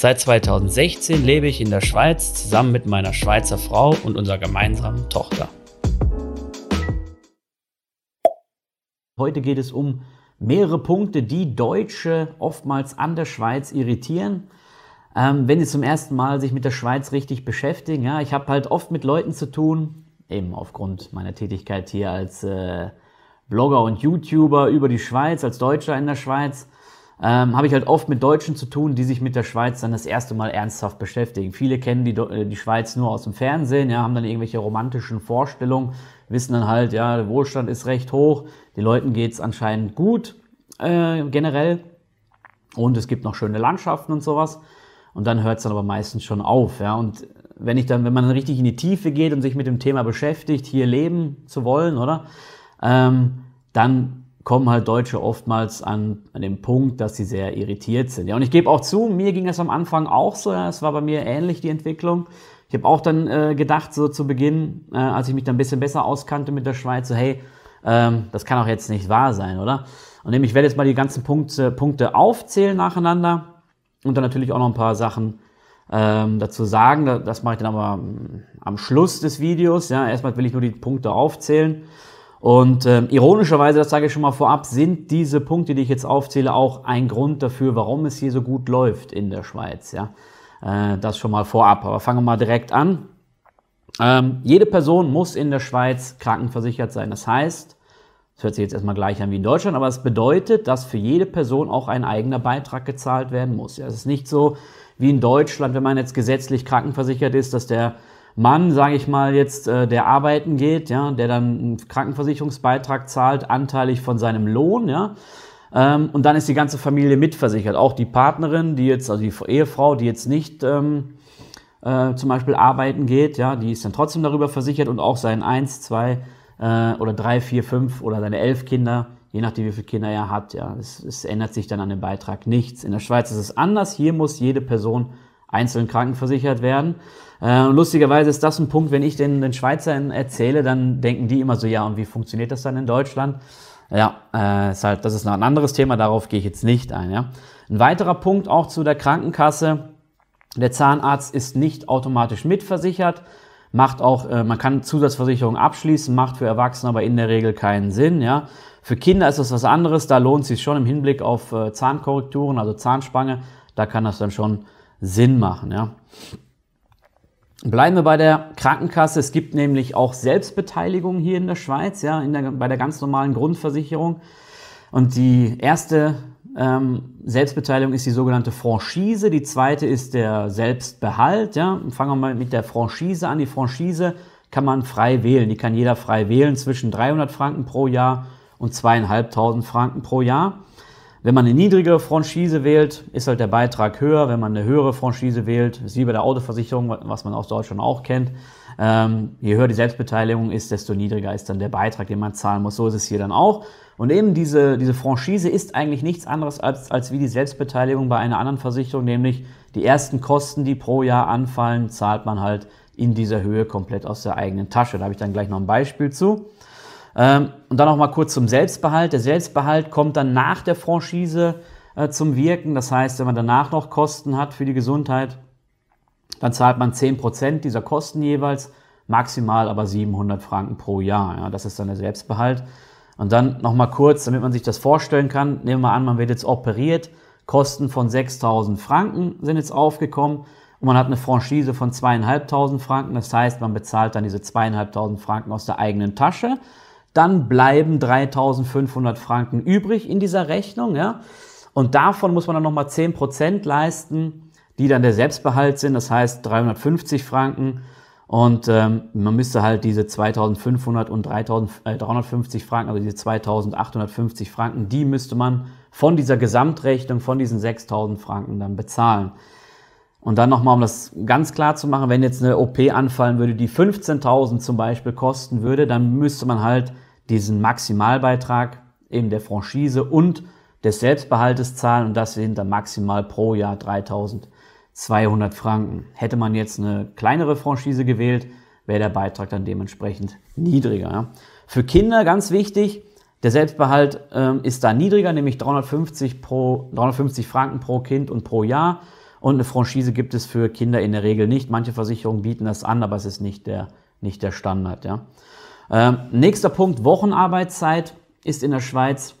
Seit 2016 lebe ich in der Schweiz zusammen mit meiner Schweizer Frau und unserer gemeinsamen Tochter. Heute geht es um mehrere Punkte, die Deutsche oftmals an der Schweiz irritieren. Ähm, wenn sie zum ersten Mal sich mit der Schweiz richtig beschäftigen. Ja, ich habe halt oft mit Leuten zu tun, eben aufgrund meiner Tätigkeit hier als äh, Blogger und YouTuber über die Schweiz, als Deutscher in der Schweiz, ähm, habe ich halt oft mit Deutschen zu tun, die sich mit der Schweiz dann das erste Mal ernsthaft beschäftigen. Viele kennen die, äh, die Schweiz nur aus dem Fernsehen, ja, haben dann irgendwelche romantischen Vorstellungen, wissen dann halt, ja, der Wohlstand ist recht hoch, den Leuten geht's anscheinend gut äh, generell und es gibt noch schöne Landschaften und sowas. Und dann hört es dann aber meistens schon auf. Ja. Und wenn ich dann, wenn man dann richtig in die Tiefe geht und sich mit dem Thema beschäftigt, hier leben zu wollen, oder? Ähm, dann kommen halt Deutsche oftmals an, an den Punkt, dass sie sehr irritiert sind. Ja, und ich gebe auch zu, mir ging es am Anfang auch so, es war bei mir ähnlich die Entwicklung. Ich habe auch dann äh, gedacht, so zu Beginn, äh, als ich mich dann ein bisschen besser auskannte mit der Schweiz, so hey, ähm, das kann auch jetzt nicht wahr sein, oder? Und ich werde jetzt mal die ganzen Punkte, Punkte aufzählen nacheinander und dann natürlich auch noch ein paar Sachen ähm, dazu sagen. Das mache ich dann aber am Schluss des Videos. Ja, erstmal will ich nur die Punkte aufzählen. Und ähm, ironischerweise, das sage ich schon mal vorab, sind diese Punkte, die ich jetzt aufzähle, auch ein Grund dafür, warum es hier so gut läuft in der Schweiz. Ja, äh, das schon mal vorab. Aber fangen wir mal direkt an. Ähm, jede Person muss in der Schweiz krankenversichert sein. Das heißt, das hört sich jetzt erstmal gleich an wie in Deutschland, aber es bedeutet, dass für jede Person auch ein eigener Beitrag gezahlt werden muss. Ja, es ist nicht so wie in Deutschland, wenn man jetzt gesetzlich krankenversichert ist, dass der Mann, sage ich mal jetzt, äh, der arbeiten geht, ja, der dann einen Krankenversicherungsbeitrag zahlt, anteilig von seinem Lohn, ja, ähm, und dann ist die ganze Familie mitversichert. Auch die Partnerin, die jetzt, also die Ehefrau, die jetzt nicht ähm, äh, zum Beispiel arbeiten geht, ja, die ist dann trotzdem darüber versichert und auch sein eins, zwei äh, oder drei, vier, fünf oder seine elf Kinder, je nachdem wie viele Kinder er hat. Ja, es, es ändert sich dann an dem Beitrag nichts. In der Schweiz ist es anders. Hier muss jede Person einzeln krankenversichert werden. Äh, lustigerweise ist das ein Punkt, wenn ich den, den Schweizern erzähle, dann denken die immer so, ja, und wie funktioniert das dann in Deutschland? Ja, äh, ist halt, das ist noch ein anderes Thema, darauf gehe ich jetzt nicht ein. Ja. Ein weiterer Punkt auch zu der Krankenkasse. Der Zahnarzt ist nicht automatisch mitversichert macht auch, äh, man kann Zusatzversicherungen abschließen, macht für Erwachsene aber in der Regel keinen Sinn. Ja. Für Kinder ist das was anderes, da lohnt es sich schon im Hinblick auf äh, Zahnkorrekturen, also Zahnspange, da kann das dann schon Sinn machen. Ja. Bleiben wir bei der Krankenkasse. Es gibt nämlich auch Selbstbeteiligung hier in der Schweiz, ja, der, bei der ganz normalen Grundversicherung. Und die erste ähm, Selbstbeteiligung ist die sogenannte Franchise. Die zweite ist der Selbstbehalt. Ja. Fangen wir mal mit der Franchise an. Die Franchise kann man frei wählen. Die kann jeder frei wählen zwischen 300 Franken pro Jahr und zweieinhalbtausend Franken pro Jahr. Wenn man eine niedrigere Franchise wählt, ist halt der Beitrag höher. Wenn man eine höhere Franchise wählt, ist wie bei der Autoversicherung, was man aus Deutschland auch kennt. Ähm, je höher die Selbstbeteiligung ist, desto niedriger ist dann der Beitrag, den man zahlen muss. So ist es hier dann auch. Und eben diese, diese Franchise ist eigentlich nichts anderes als, als wie die Selbstbeteiligung bei einer anderen Versicherung, nämlich die ersten Kosten, die pro Jahr anfallen, zahlt man halt in dieser Höhe komplett aus der eigenen Tasche. Da habe ich dann gleich noch ein Beispiel zu. Ähm, und dann noch mal kurz zum Selbstbehalt. Der Selbstbehalt kommt dann nach der Franchise äh, zum Wirken. Das heißt, wenn man danach noch Kosten hat für die Gesundheit, dann zahlt man 10% dieser Kosten jeweils, maximal aber 700 Franken pro Jahr. Ja, das ist dann der Selbstbehalt. Und dann nochmal kurz, damit man sich das vorstellen kann, nehmen wir an, man wird jetzt operiert, Kosten von 6000 Franken sind jetzt aufgekommen und man hat eine Franchise von 2500 Franken. Das heißt, man bezahlt dann diese 2500 Franken aus der eigenen Tasche. Dann bleiben 3500 Franken übrig in dieser Rechnung. Ja? Und davon muss man dann nochmal 10% leisten die dann der Selbstbehalt sind, das heißt 350 Franken. Und ähm, man müsste halt diese 2500 und 350 äh, Franken, also diese 2850 Franken, die müsste man von dieser Gesamtrechnung, von diesen 6000 Franken dann bezahlen. Und dann nochmal, um das ganz klar zu machen, wenn jetzt eine OP anfallen würde, die 15.000 zum Beispiel kosten würde, dann müsste man halt diesen Maximalbeitrag eben der Franchise und des Selbstbehaltes zahlen und das sind dann maximal pro Jahr 3.200 Franken. Hätte man jetzt eine kleinere Franchise gewählt, wäre der Beitrag dann dementsprechend niedriger. Für Kinder ganz wichtig, der Selbstbehalt ähm, ist da niedriger, nämlich 350, pro, 350 Franken pro Kind und pro Jahr. Und eine Franchise gibt es für Kinder in der Regel nicht. Manche Versicherungen bieten das an, aber es ist nicht der, nicht der Standard. Ja. Ähm, nächster Punkt, Wochenarbeitszeit ist in der Schweiz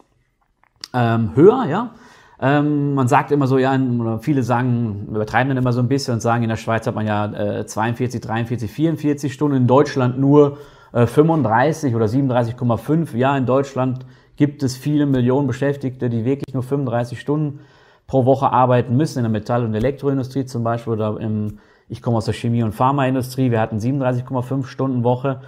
ähm, höher. Ja. Ähm, man sagt immer so, ja, viele sagen, übertreiben dann immer so ein bisschen und sagen, in der Schweiz hat man ja äh, 42, 43, 44 Stunden, in Deutschland nur äh, 35 oder 37,5. Ja, in Deutschland gibt es viele Millionen Beschäftigte, die wirklich nur 35 Stunden pro Woche arbeiten müssen, in der Metall- und Elektroindustrie zum Beispiel oder im, ich komme aus der Chemie- und Pharmaindustrie, wir hatten 37,5 Stunden Woche.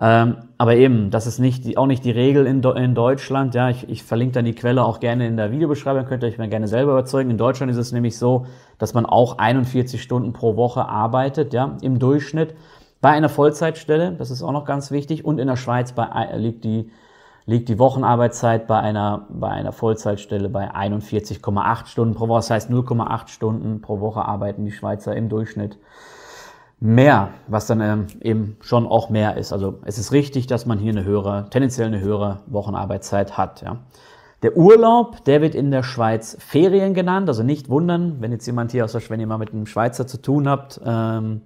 Ähm, aber eben, das ist nicht auch nicht die Regel in, in Deutschland. Ja, ich, ich verlinke dann die Quelle auch gerne in der Videobeschreibung, könnt ihr euch mal gerne selber überzeugen. In Deutschland ist es nämlich so, dass man auch 41 Stunden pro Woche arbeitet, ja, im Durchschnitt. Bei einer Vollzeitstelle, das ist auch noch ganz wichtig, und in der Schweiz bei, liegt die liegt die Wochenarbeitszeit bei einer, bei einer Vollzeitstelle bei 41,8 Stunden pro Woche. Das heißt 0,8 Stunden pro Woche arbeiten die Schweizer im Durchschnitt mehr, was dann ähm, eben schon auch mehr ist. Also es ist richtig, dass man hier eine höhere, tendenziell eine höhere Wochenarbeitszeit hat. Ja. Der Urlaub, der wird in der Schweiz Ferien genannt. Also nicht wundern, wenn jetzt jemand hier aus der wenn ihr mal mit einem Schweizer zu tun habt, ähm,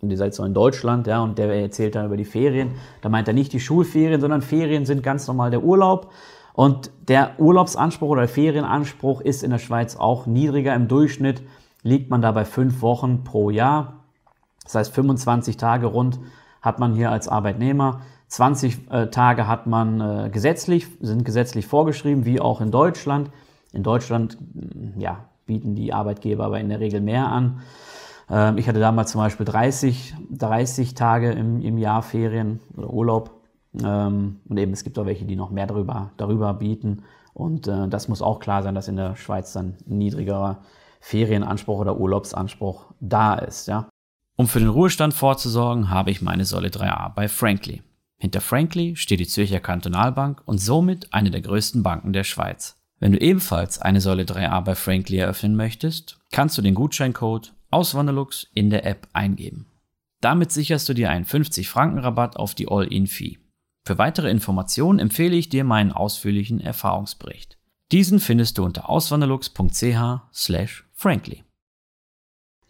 und ihr seid so in Deutschland, ja, und der erzählt dann über die Ferien. Da meint er nicht die Schulferien, sondern Ferien sind ganz normal der Urlaub. Und der Urlaubsanspruch oder der Ferienanspruch ist in der Schweiz auch niedriger. Im Durchschnitt liegt man da bei fünf Wochen pro Jahr. Das heißt, 25 Tage rund hat man hier als Arbeitnehmer. 20 äh, Tage hat man äh, gesetzlich, sind gesetzlich vorgeschrieben, wie auch in Deutschland. In Deutschland, ja, bieten die Arbeitgeber aber in der Regel mehr an. Ähm, ich hatte damals zum Beispiel 30, 30 Tage im, im Jahr Ferien oder Urlaub. Ähm, und eben es gibt auch welche, die noch mehr darüber, darüber bieten. Und äh, das muss auch klar sein, dass in der Schweiz dann niedrigerer Ferienanspruch oder Urlaubsanspruch da ist. Ja. Um für den Ruhestand vorzusorgen, habe ich meine Säule 3a bei Frankly. Hinter Frankly steht die Zürcher Kantonalbank und somit eine der größten Banken der Schweiz. Wenn du ebenfalls eine Säule 3a bei Frankly eröffnen möchtest, kannst du den Gutscheincode Auswanderlux in der App eingeben. Damit sicherst du dir einen 50 Franken Rabatt auf die All-In-Fee. Für weitere Informationen empfehle ich dir meinen ausführlichen Erfahrungsbericht. Diesen findest du unter auswanderlux.ch/frankly.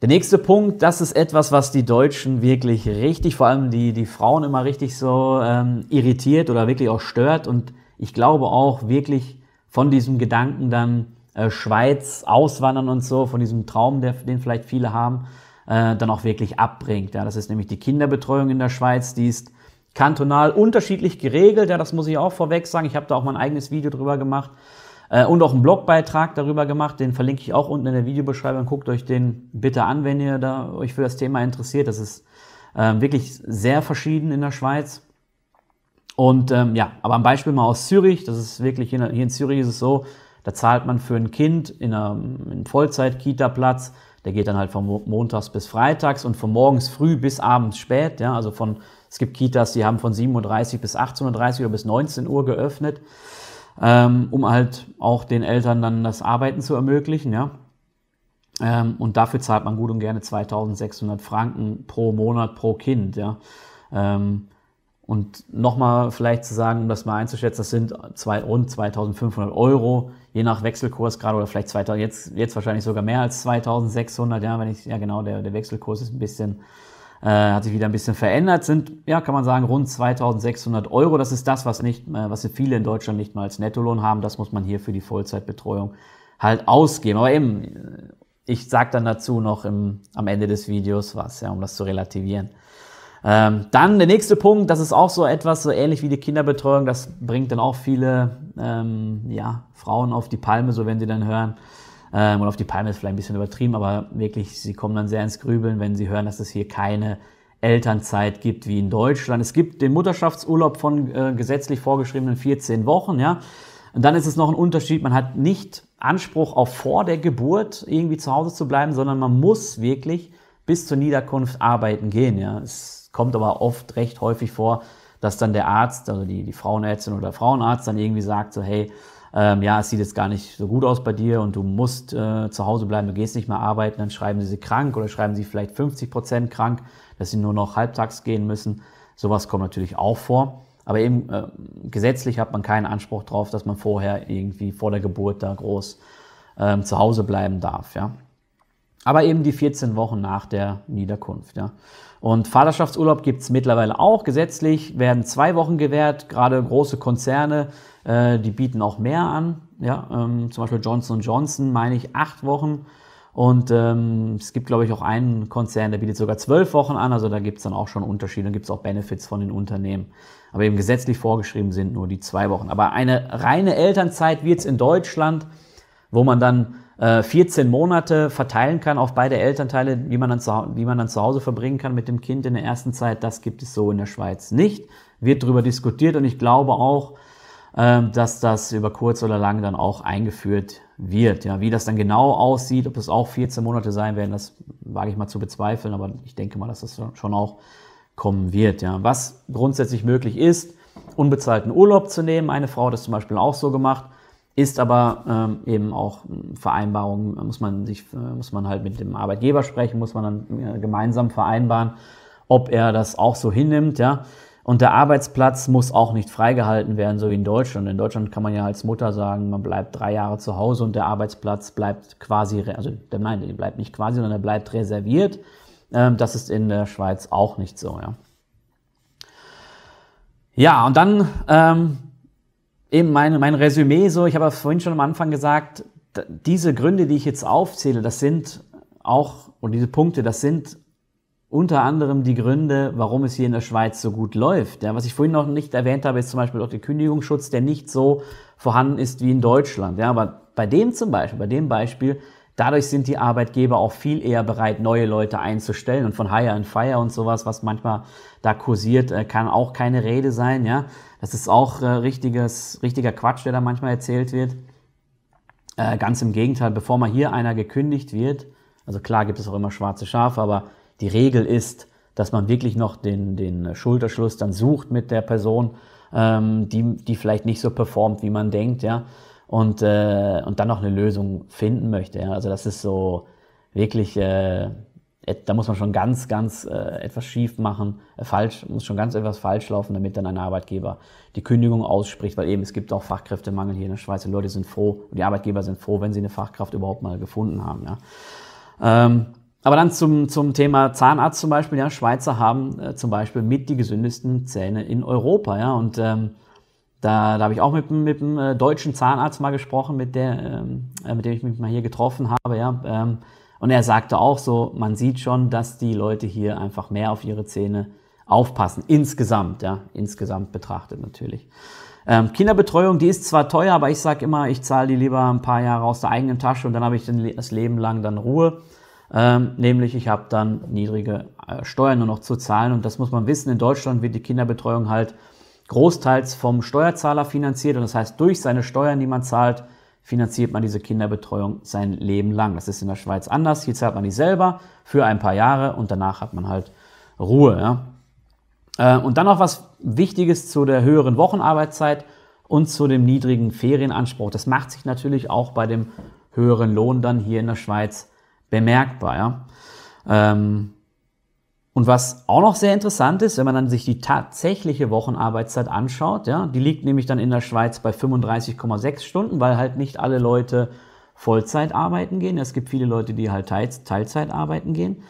Der nächste Punkt, das ist etwas, was die Deutschen wirklich richtig, vor allem die, die Frauen immer richtig so ähm, irritiert oder wirklich auch stört und ich glaube auch wirklich von diesem Gedanken dann äh, Schweiz auswandern und so, von diesem Traum, der, den vielleicht viele haben, äh, dann auch wirklich abbringt. Ja, das ist nämlich die Kinderbetreuung in der Schweiz, die ist kantonal unterschiedlich geregelt. Ja, das muss ich auch vorweg sagen. Ich habe da auch mein eigenes Video drüber gemacht äh, und auch einen Blogbeitrag darüber gemacht. Den verlinke ich auch unten in der Videobeschreibung. Guckt euch den bitte an, wenn ihr da euch für das Thema interessiert. Das ist äh, wirklich sehr verschieden in der Schweiz. Und ähm, ja, aber ein Beispiel mal aus Zürich. Das ist wirklich hier in, Zürich ist es so, da zahlt man für ein Kind in einem Vollzeit-Kita-Platz, der geht dann halt von montags bis freitags und von morgens früh bis abends spät. Ja, also von, es gibt Kitas, die haben von 7.30 Uhr bis 18.30 Uhr oder bis 19 Uhr geöffnet, ähm, um halt auch den Eltern dann das Arbeiten zu ermöglichen. Ja. Ähm, und dafür zahlt man gut und gerne 2600 Franken pro Monat pro Kind. Ja. Ähm, und nochmal vielleicht zu sagen, um das mal einzuschätzen, das sind zwei, rund 2500 Euro, je nach Wechselkurs gerade oder vielleicht 2000, jetzt, jetzt wahrscheinlich sogar mehr als 2600, ja, wenn ich, ja genau, der, der Wechselkurs ist ein bisschen, äh, hat sich wieder ein bisschen verändert, sind, ja, kann man sagen, rund 2600 Euro. Das ist das, was nicht, äh, was viele in Deutschland nicht mal als Nettolohn haben. Das muss man hier für die Vollzeitbetreuung halt ausgeben. Aber eben, ich sage dann dazu noch im, am Ende des Videos was, ja, um das zu relativieren. Ähm, dann der nächste Punkt, das ist auch so etwas, so ähnlich wie die Kinderbetreuung, das bringt dann auch viele ähm, ja, Frauen auf die Palme, so wenn sie dann hören, ähm, und auf die Palme ist vielleicht ein bisschen übertrieben, aber wirklich, sie kommen dann sehr ins Grübeln, wenn sie hören, dass es hier keine Elternzeit gibt wie in Deutschland. Es gibt den Mutterschaftsurlaub von äh, gesetzlich vorgeschriebenen 14 Wochen, ja. Und dann ist es noch ein Unterschied, man hat nicht Anspruch auf vor der Geburt irgendwie zu Hause zu bleiben, sondern man muss wirklich bis zur Niederkunft arbeiten gehen. Ja. Es kommt aber oft recht häufig vor, dass dann der Arzt, also die, die Frauenärztin oder der Frauenarzt dann irgendwie sagt so, hey, ähm, ja, es sieht jetzt gar nicht so gut aus bei dir und du musst äh, zu Hause bleiben, du gehst nicht mehr arbeiten, dann schreiben sie sie krank oder schreiben sie vielleicht 50 Prozent krank, dass sie nur noch halbtags gehen müssen. Sowas kommt natürlich auch vor. Aber eben äh, gesetzlich hat man keinen Anspruch darauf, dass man vorher irgendwie vor der Geburt da groß ähm, zu Hause bleiben darf. Ja. Aber eben die 14 Wochen nach der Niederkunft. Ja. Und Vaterschaftsurlaub gibt es mittlerweile auch. Gesetzlich werden zwei Wochen gewährt. Gerade große Konzerne, äh, die bieten auch mehr an. Ja, ähm, zum Beispiel Johnson Johnson, meine ich, acht Wochen. Und ähm, es gibt, glaube ich, auch einen Konzern, der bietet sogar zwölf Wochen an. Also da gibt es dann auch schon Unterschiede. Dann gibt es auch Benefits von den Unternehmen. Aber eben gesetzlich vorgeschrieben sind nur die zwei Wochen. Aber eine reine Elternzeit wird es in Deutschland, wo man dann äh, 14 Monate verteilen kann auf beide Elternteile, die man, dann zu, die man dann zu Hause verbringen kann mit dem Kind in der ersten Zeit. Das gibt es so in der Schweiz nicht. Wird darüber diskutiert und ich glaube auch, ähm, dass das über kurz oder lang dann auch eingeführt wird. Ja, wie das dann genau aussieht, ob es auch 14 Monate sein werden, das wage ich mal zu bezweifeln, aber ich denke mal, dass das schon auch kommen wird. Ja, was grundsätzlich möglich ist, unbezahlten Urlaub zu nehmen. Eine Frau hat das zum Beispiel auch so gemacht, ist aber ähm, eben auch Vereinbarung, muss man sich, äh, muss man halt mit dem Arbeitgeber sprechen, muss man dann äh, gemeinsam vereinbaren, ob er das auch so hinnimmt. Ja, und der Arbeitsplatz muss auch nicht freigehalten werden, so wie in Deutschland. In Deutschland kann man ja als Mutter sagen, man bleibt drei Jahre zu Hause und der Arbeitsplatz bleibt quasi, also nein, der bleibt nicht quasi, sondern der bleibt reserviert. Ähm, das ist in der Schweiz auch nicht so, ja. Ja, und dann ähm, eben mein, mein Resümee so, ich habe vorhin schon am Anfang gesagt, diese Gründe, die ich jetzt aufzähle, das sind auch, und diese Punkte, das sind unter anderem die Gründe, warum es hier in der Schweiz so gut läuft. Ja, was ich vorhin noch nicht erwähnt habe, ist zum Beispiel auch der Kündigungsschutz, der nicht so vorhanden ist wie in Deutschland. Ja, aber bei dem zum Beispiel, bei dem Beispiel, dadurch sind die Arbeitgeber auch viel eher bereit, neue Leute einzustellen und von Hire and Fire und sowas, was manchmal da kursiert, äh, kann auch keine Rede sein. Ja, das ist auch äh, richtiges, richtiger Quatsch, der da manchmal erzählt wird. Äh, ganz im Gegenteil, bevor mal hier einer gekündigt wird, also klar gibt es auch immer schwarze Schafe, aber die Regel ist, dass man wirklich noch den, den Schulterschluss dann sucht mit der Person, ähm, die, die vielleicht nicht so performt, wie man denkt, ja, und, äh, und dann noch eine Lösung finden möchte. Ja. Also das ist so wirklich, äh, da muss man schon ganz, ganz äh, etwas schief machen, äh, falsch, muss schon ganz etwas falsch laufen, damit dann ein Arbeitgeber die Kündigung ausspricht, weil eben es gibt auch Fachkräftemangel hier in der Schweiz. Die Leute sind froh, die Arbeitgeber sind froh, wenn sie eine Fachkraft überhaupt mal gefunden haben. Ja. Ähm, aber dann zum, zum Thema Zahnarzt zum Beispiel. Ja, Schweizer haben äh, zum Beispiel mit die gesündesten Zähne in Europa. Ja, und ähm, da, da habe ich auch mit, mit einem äh, deutschen Zahnarzt mal gesprochen, mit, der, ähm, äh, mit dem ich mich mal hier getroffen habe. Ja, ähm, und er sagte auch so, man sieht schon, dass die Leute hier einfach mehr auf ihre Zähne aufpassen. Insgesamt, ja, insgesamt betrachtet natürlich. Ähm, Kinderbetreuung, die ist zwar teuer, aber ich sage immer, ich zahle die lieber ein paar Jahre aus der eigenen Tasche und dann habe ich das Leben lang dann Ruhe. Ähm, nämlich ich habe dann niedrige äh, Steuern nur noch zu zahlen und das muss man wissen. In Deutschland wird die Kinderbetreuung halt großteils vom Steuerzahler finanziert und das heißt, durch seine Steuern, die man zahlt, finanziert man diese Kinderbetreuung sein Leben lang. Das ist in der Schweiz anders. Hier zahlt man die selber für ein paar Jahre und danach hat man halt Ruhe. Ja? Äh, und dann noch was Wichtiges zu der höheren Wochenarbeitszeit und zu dem niedrigen Ferienanspruch. Das macht sich natürlich auch bei dem höheren Lohn dann hier in der Schweiz bemerkbar. Ja? Ähm, und was auch noch sehr interessant ist, wenn man dann sich die tatsächliche Wochenarbeitszeit anschaut, ja, die liegt nämlich dann in der Schweiz bei 35,6 Stunden, weil halt nicht alle Leute Vollzeit arbeiten gehen. Es gibt viele Leute, die halt Teilzeit arbeiten gehen.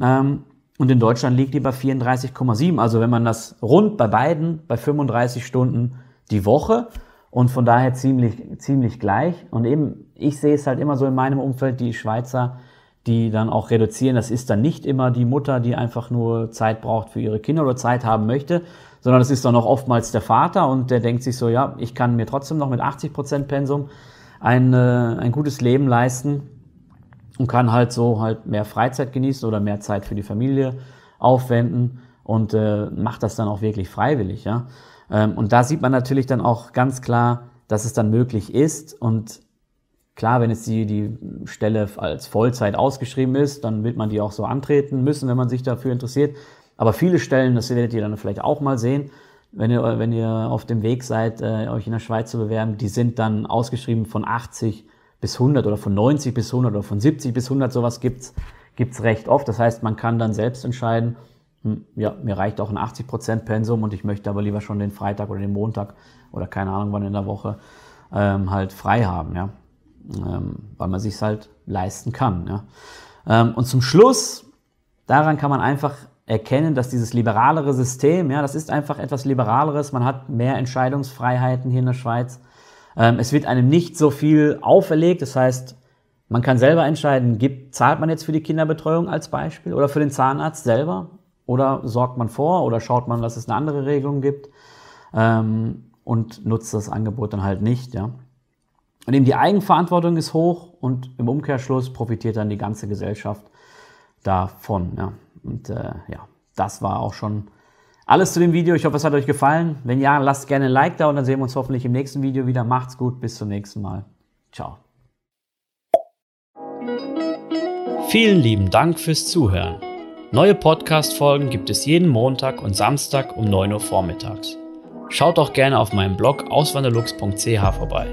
Ähm, und in Deutschland liegt die bei 34,7. Also wenn man das rund bei beiden bei 35 Stunden die Woche und von daher ziemlich, ziemlich gleich. Und eben, ich sehe es halt immer so in meinem Umfeld, die Schweizer die dann auch reduzieren. Das ist dann nicht immer die Mutter, die einfach nur Zeit braucht für ihre Kinder oder Zeit haben möchte, sondern das ist dann auch oftmals der Vater und der denkt sich so, ja, ich kann mir trotzdem noch mit 80 Prozent Pensum ein, äh, ein gutes Leben leisten und kann halt so halt mehr Freizeit genießen oder mehr Zeit für die Familie aufwenden und äh, macht das dann auch wirklich freiwillig. Ja? Ähm, und da sieht man natürlich dann auch ganz klar, dass es dann möglich ist und Klar, wenn jetzt die, die Stelle als Vollzeit ausgeschrieben ist, dann wird man die auch so antreten müssen, wenn man sich dafür interessiert. Aber viele Stellen, das werdet ihr dann vielleicht auch mal sehen, wenn ihr, wenn ihr auf dem Weg seid, äh, euch in der Schweiz zu bewerben, die sind dann ausgeschrieben von 80 bis 100 oder von 90 bis 100 oder von 70 bis 100, sowas gibt's gibt's recht oft. Das heißt, man kann dann selbst entscheiden, hm, ja, mir reicht auch ein 80% Pensum und ich möchte aber lieber schon den Freitag oder den Montag oder keine Ahnung wann in der Woche ähm, halt frei haben, ja. Ähm, weil man sich halt leisten kann, ja. Ähm, und zum Schluss, daran kann man einfach erkennen, dass dieses liberalere System, ja, das ist einfach etwas liberaleres, man hat mehr Entscheidungsfreiheiten hier in der Schweiz. Ähm, es wird einem nicht so viel auferlegt, das heißt, man kann selber entscheiden, gibt, zahlt man jetzt für die Kinderbetreuung als Beispiel oder für den Zahnarzt selber oder sorgt man vor oder schaut man, dass es eine andere Regelung gibt ähm, und nutzt das Angebot dann halt nicht, ja. Und eben die Eigenverantwortung ist hoch und im Umkehrschluss profitiert dann die ganze Gesellschaft davon, ja. Und äh, ja, das war auch schon alles zu dem Video. Ich hoffe, es hat euch gefallen. Wenn ja, lasst gerne ein Like da und dann sehen wir uns hoffentlich im nächsten Video wieder. Macht's gut, bis zum nächsten Mal. Ciao. Vielen lieben Dank fürs Zuhören. Neue Podcast-Folgen gibt es jeden Montag und Samstag um 9 Uhr vormittags. Schaut auch gerne auf meinem Blog auswanderlux.ch vorbei.